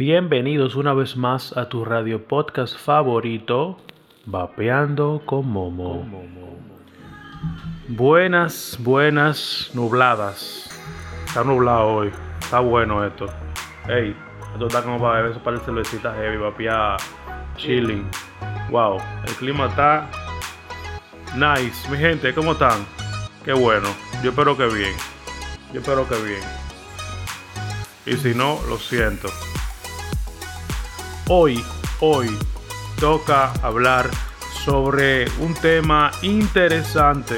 Bienvenidos una vez más a tu radio podcast favorito, Vapeando con Momo. Buenas, buenas nubladas. Está nublado hoy. Está bueno esto. Ey, esto está como para para el cervecita heavy, vapear, chilling. Wow, el clima está nice. Mi gente, ¿cómo están? Qué bueno. Yo espero que bien. Yo espero que bien. Y si no, lo siento. Hoy, hoy toca hablar sobre un tema interesante.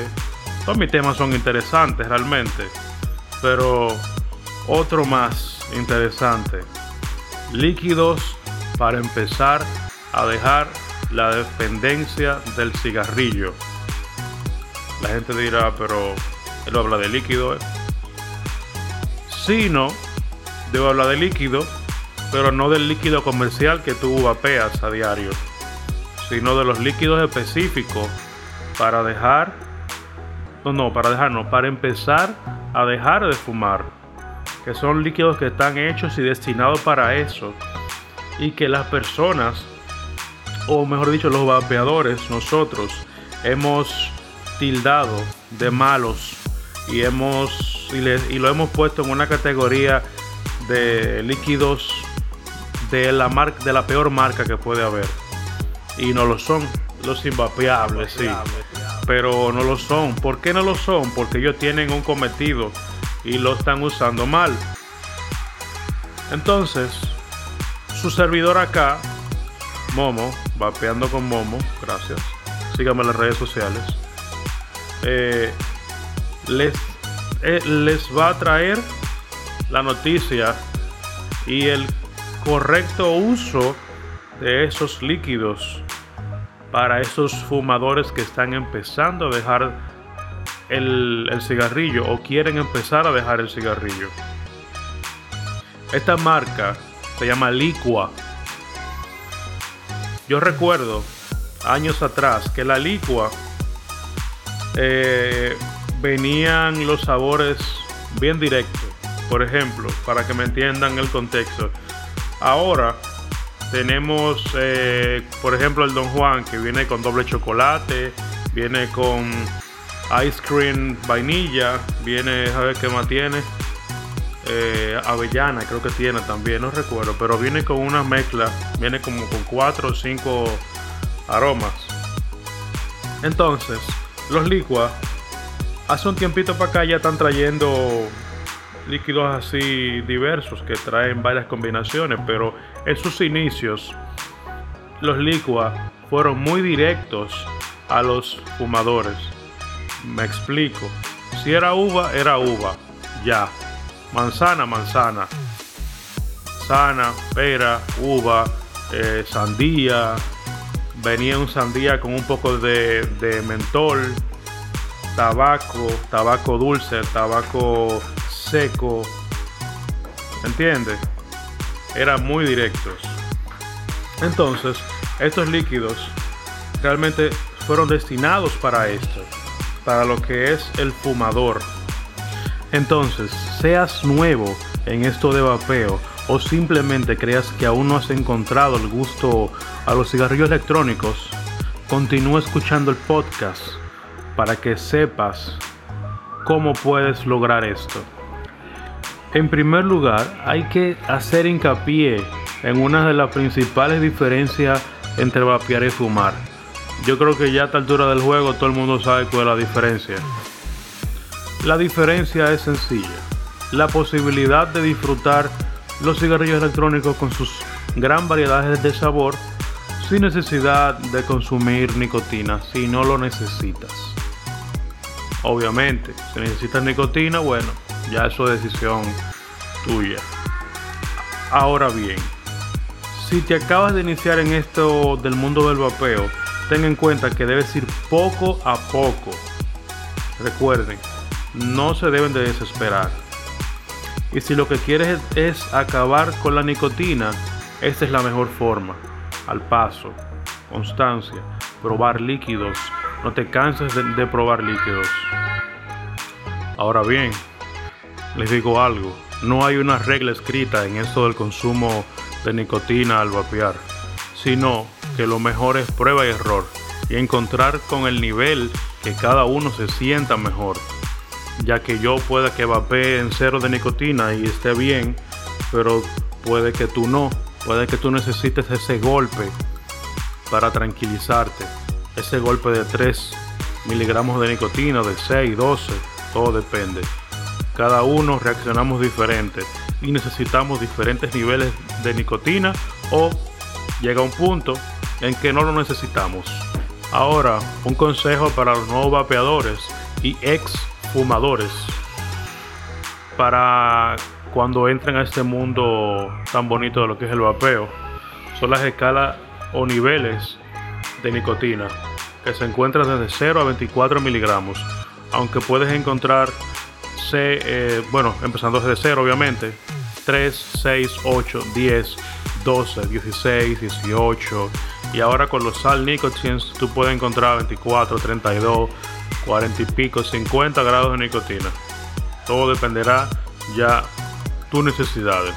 Todos mis temas son interesantes realmente, pero otro más interesante. Líquidos para empezar a dejar la dependencia del cigarrillo. La gente dirá, pero él habla de líquido. ¿eh? Si no, debo hablar de líquido pero no del líquido comercial que tú vapeas a diario, sino de los líquidos específicos para dejar, no, no, para dejar, no, para empezar a dejar de fumar, que son líquidos que están hechos y destinados para eso, y que las personas, o mejor dicho, los vapeadores, nosotros, hemos tildado de malos y hemos y, y lo hemos puesto en una categoría de líquidos de la, marca, de la peor marca que puede haber. Y no lo son. Los invapeables, sí. Pero no lo son. ¿Por qué no lo son? Porque ellos tienen un cometido y lo están usando mal. Entonces, su servidor acá, Momo, vapeando con Momo, gracias. Síganme en las redes sociales. Eh, les, eh, les va a traer la noticia y el correcto uso de esos líquidos para esos fumadores que están empezando a dejar el, cigarrillo o quieren empezar a dejar el cigarrillo. Esta marca se llama Liqua. Yo recuerdo años atrás que la Liqua eh, venían los sabores bien directos. Por ejemplo, para que me entiendan el contexto, Ahora tenemos, eh, por ejemplo, el Don Juan que viene con doble chocolate, viene con ice cream vainilla, viene, a ver qué más tiene. Eh, avellana creo que tiene también, no recuerdo, pero viene con una mezcla, viene como con cuatro o cinco aromas. Entonces, los licuas, hace un tiempito para acá ya están trayendo líquidos así diversos que traen varias combinaciones, pero en sus inicios los licuas fueron muy directos a los fumadores. Me explico. Si era uva, era uva. Ya. Manzana, manzana. Sana, pera, uva, eh, sandía. Venía un sandía con un poco de mentol. Tabaco, tabaco dulce, tabaco seco. ¿Entiendes? Eran muy directos. Entonces, estos líquidos realmente fueron destinados para esto, para lo que es el fumador. Entonces, seas nuevo en esto de vapeo o simplemente creas que aún no has encontrado el gusto a los cigarrillos electrónicos, continúa escuchando el podcast para que sepas cómo puedes lograr esto. En primer lugar, hay que hacer hincapié en una de las principales diferencias entre vapear y fumar. Yo creo que ya a esta altura del juego todo el mundo sabe cuál es la diferencia. La diferencia es sencilla. La posibilidad de disfrutar los cigarrillos electrónicos con sus gran variedades de sabor sin necesidad de consumir nicotina si no lo necesitas. Obviamente, si necesitas nicotina, bueno, ya eso es decisión tuya. Ahora bien, si te acabas de iniciar en esto del mundo del vapeo, ten en cuenta que debes ir poco a poco. Recuerden, no se deben de desesperar. Y si lo que quieres es acabar con la nicotina, esta es la mejor forma. Al paso, constancia, probar líquidos. No te canses de, de probar líquidos. Ahora bien, les digo algo, no hay una regla escrita en esto del consumo de nicotina al vapear, sino que lo mejor es prueba y error y encontrar con el nivel que cada uno se sienta mejor, ya que yo pueda que vapee en cero de nicotina y esté bien, pero puede que tú no, puede que tú necesites ese golpe para tranquilizarte, ese golpe de 3 miligramos de nicotina, de 6, 12, todo depende. Cada uno reaccionamos diferente y necesitamos diferentes niveles de nicotina o llega un punto en que no lo necesitamos. Ahora, un consejo para los nuevos vapeadores y ex fumadores para cuando entren a este mundo tan bonito de lo que es el vapeo son las escalas o niveles de nicotina que se encuentran desde 0 a 24 miligramos aunque puedes encontrar eh, bueno empezando desde 0 obviamente 3, 6, 8, 10, 12, 16, 18 y ahora con los sal nicotines tú puedes encontrar 24, 32, 40 y pico, 50 grados de nicotina. Todo dependerá ya tus necesidades.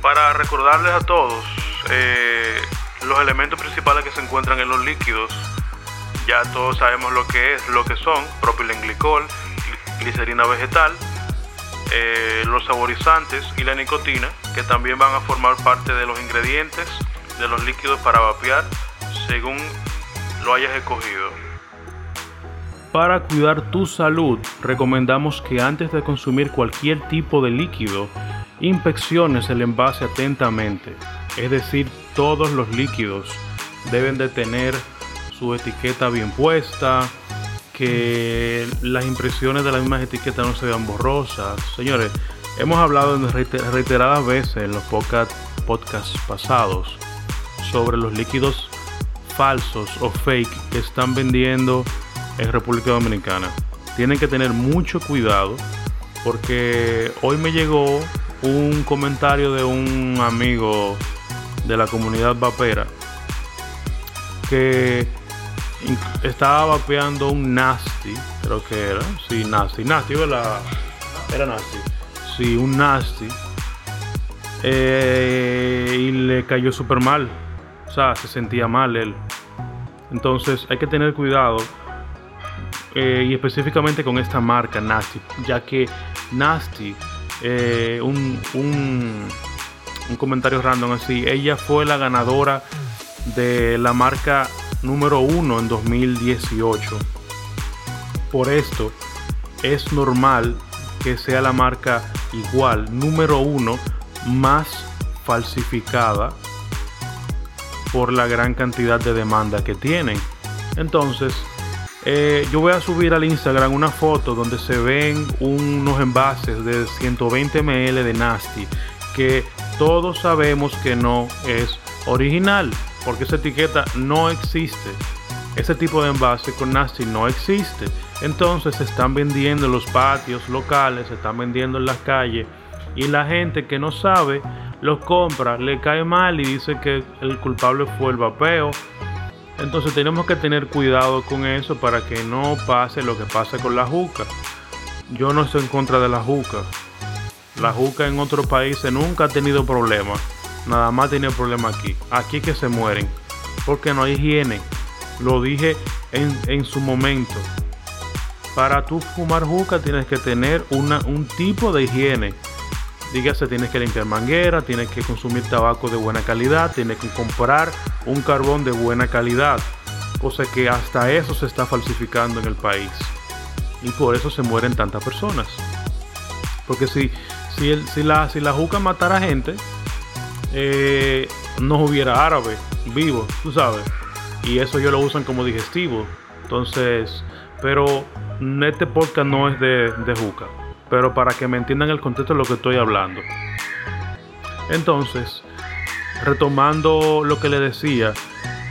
Para recordarles a todos eh, los elementos principales que se encuentran en los líquidos, ya todos sabemos lo que es, lo que son propilenglicol, glicerina vegetal, eh, los saborizantes y la nicotina, que también van a formar parte de los ingredientes de los líquidos para vapear según lo hayas escogido. Para cuidar tu salud, recomendamos que antes de consumir cualquier tipo de líquido, inspecciones el envase atentamente. Es decir, todos los líquidos deben de tener su etiqueta bien puesta, que las impresiones de las mismas etiquetas no se vean borrosas. Señores, hemos hablado reiteradas veces en los podcasts pasados sobre los líquidos falsos o fake que están vendiendo en República Dominicana. Tienen que tener mucho cuidado porque hoy me llegó un comentario de un amigo de la comunidad vapera que estaba vapeando un Nasty, creo que era, sí, Nasty, Nasty, ¿verdad? Era Nasty, sí, un Nasty, eh, y le cayó súper mal, o sea, se sentía mal él. Entonces hay que tener cuidado, eh, y específicamente con esta marca Nasty, ya que Nasty, eh, un, un, un comentario random así, ella fue la ganadora de la marca número uno en 2018. Por esto, es normal que sea la marca igual, número uno, más falsificada por la gran cantidad de demanda que tienen. Entonces, eh, yo voy a subir al Instagram una foto donde se ven unos envases de 120 ml de Nasty que todos sabemos que no es original porque esa etiqueta no existe. Ese tipo de envase con Nasty no existe. Entonces se están vendiendo en los patios locales, se están vendiendo en las calles y la gente que no sabe los compra, le cae mal y dice que el culpable fue el vapeo. Entonces tenemos que tener cuidado con eso para que no pase lo que pasa con la juca. Yo no estoy en contra de la juca. La juca en otros países nunca ha tenido problemas nada más tiene problema aquí. Aquí que se mueren. Porque no hay higiene. Lo dije en, su momento. Para tú fumar juca tienes que tener una, un tipo de higiene. Dígase, tienes que limpiar manguera, tienes que consumir tabaco de buena calidad, tienes que comprar un carbón de buena calidad. Cosa que hasta eso se está falsificando en el país. Y por eso se mueren tantas personas. Porque si, si, si, la, si la juca matara gente, eh, no hubiera árabe vivo, tú sabes. Y eso ellos lo usan como digestivo. Entonces, pero este podcast no es de, de juca. Pero para que me entiendan el contexto de lo que estoy hablando. Entonces, retomando lo que le decía,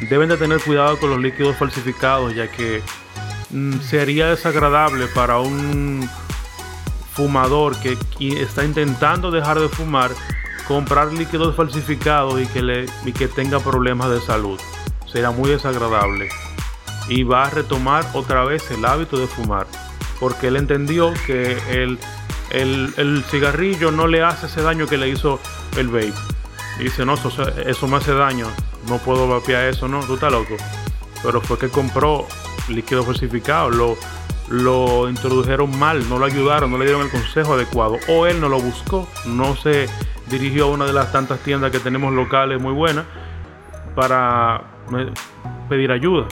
deben de tener cuidado con los líquidos falsificados, ya que mm, sería desagradable para un fumador que está intentando dejar de fumar comprar líquidos falsificados y que, le, y que tenga problemas de salud. Será muy desagradable. Y va a retomar otra vez el hábito de fumar. Porque él entendió que el, el, cigarrillo no le hace ese daño que le hizo el vape. Dice, no, eso, eso me hace daño, no puedo vapear eso, no, tú estás loco. Pero fue que compró líquido falsificado, lo, lo introdujeron mal, no lo ayudaron, no le dieron el consejo adecuado. O él no lo buscó, no se dirigió a una de las tantas tiendas que tenemos locales muy buenas para pedir ayuda.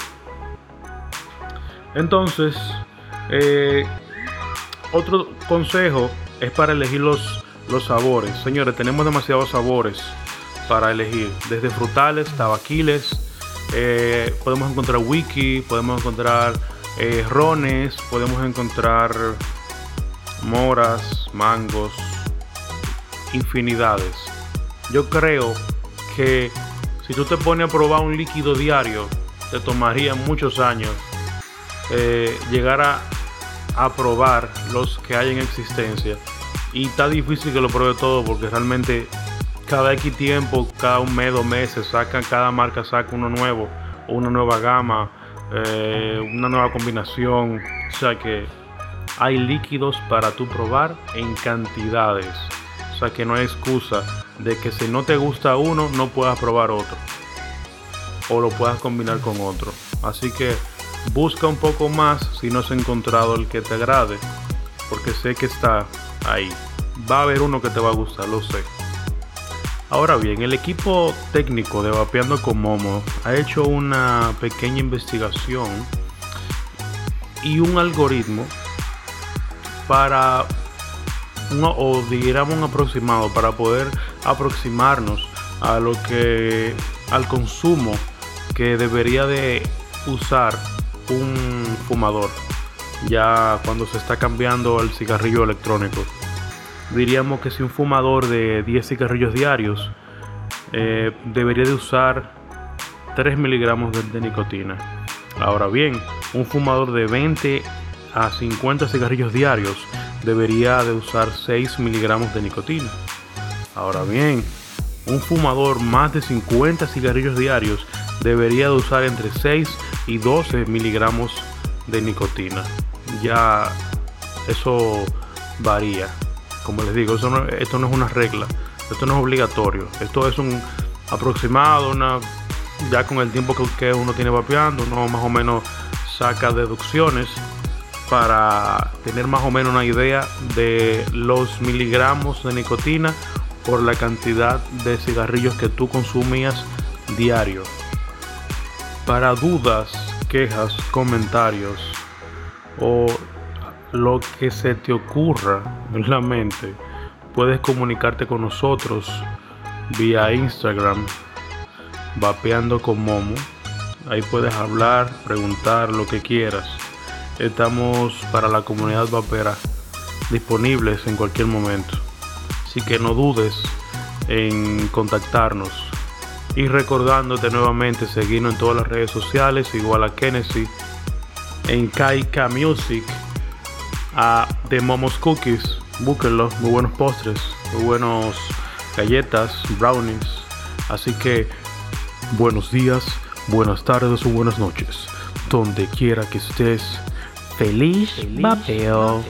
Entonces, eh, otro consejo es para elegir los, los sabores. Señores, tenemos demasiados sabores para elegir, desde frutales, tabaquiles, eh, podemos encontrar wiki, podemos encontrar eh, rones, podemos encontrar moras, mangos, infinidades. Yo creo que si tú te pones a probar un líquido diario, te tomaría muchos años eh, llegar a, probar los que hay en existencia. Y está difícil que lo pruebe todo porque realmente cada X tiempo, cada un mes, dos meses, sacan, cada marca saca uno nuevo, una nueva gama, eh, una nueva combinación. O sea que hay líquidos para tú probar en cantidades. Que no hay excusa de que si no te gusta uno, no puedas probar otro. O lo puedas combinar con otro. Así que busca un poco más si no has encontrado el que te agrade. Porque sé que está ahí. Va a haber uno que te va a gustar, lo sé. Ahora bien, el equipo técnico de Vapeando con Momo ha hecho una pequeña investigación y un algoritmo para, o digamos un aproximado, para poder aproximarnos a lo que, al consumo que debería de usar un fumador ya cuando se está cambiando el cigarrillo electrónico diríamos que si un fumador de 10 cigarrillos diarios eh, debería de usar 3 miligramos de, nicotina. Ahora bien, un fumador de 20 a 50 cigarrillos diarios debería de usar 6 miligramos de nicotina. Ahora bien, un fumador más de 50 cigarrillos diarios debería de usar entre 6 y 12 miligramos de nicotina. Ya eso varía como les digo, esto no es una regla, esto no es obligatorio, esto es un aproximado, una, ya con el tiempo que, uno tiene vapeando, uno más o menos saca deducciones para tener más o menos una idea de los miligramos de nicotina por la cantidad de cigarrillos que tú consumías diario. Para dudas, quejas, comentarios o lo que se te ocurra en la mente, puedes comunicarte con nosotros vía Instagram, vapeando con Momo. Ahí puedes hablar, preguntar lo que quieras. Estamos para la comunidad vapera disponibles en cualquier momento. Así que no dudes en contactarnos. Y recordándote nuevamente seguirnos en todas las redes sociales, igual a Kennedy en Kaika Music a The Momos Cookies. Búsquenlo, muy buenos postres, muy buenos galletas, brownies. Así que buenos días, buenas tardes o buenas noches. Donde quiera que estés, feliz, feliz